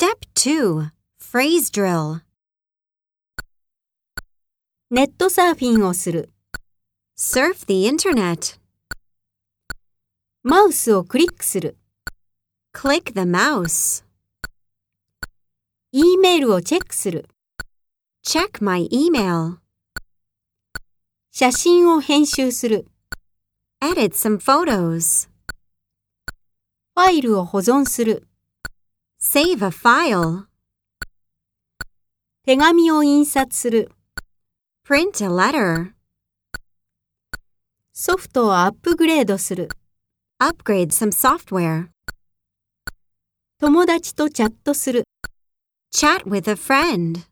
Step 2 Phrase Drill ネットサーフィンをする。Surf the Internet. マウスをクリックする。Click the mouse. E メールをチェックする。Check my email. 写真を編集する。Edit some photos. ファイルを保存する。Save a file. 手紙を印刷する。Print a letter. ソフトをアップグレードする。Upgrade some software. 友達とチャットする。Chat with a friend.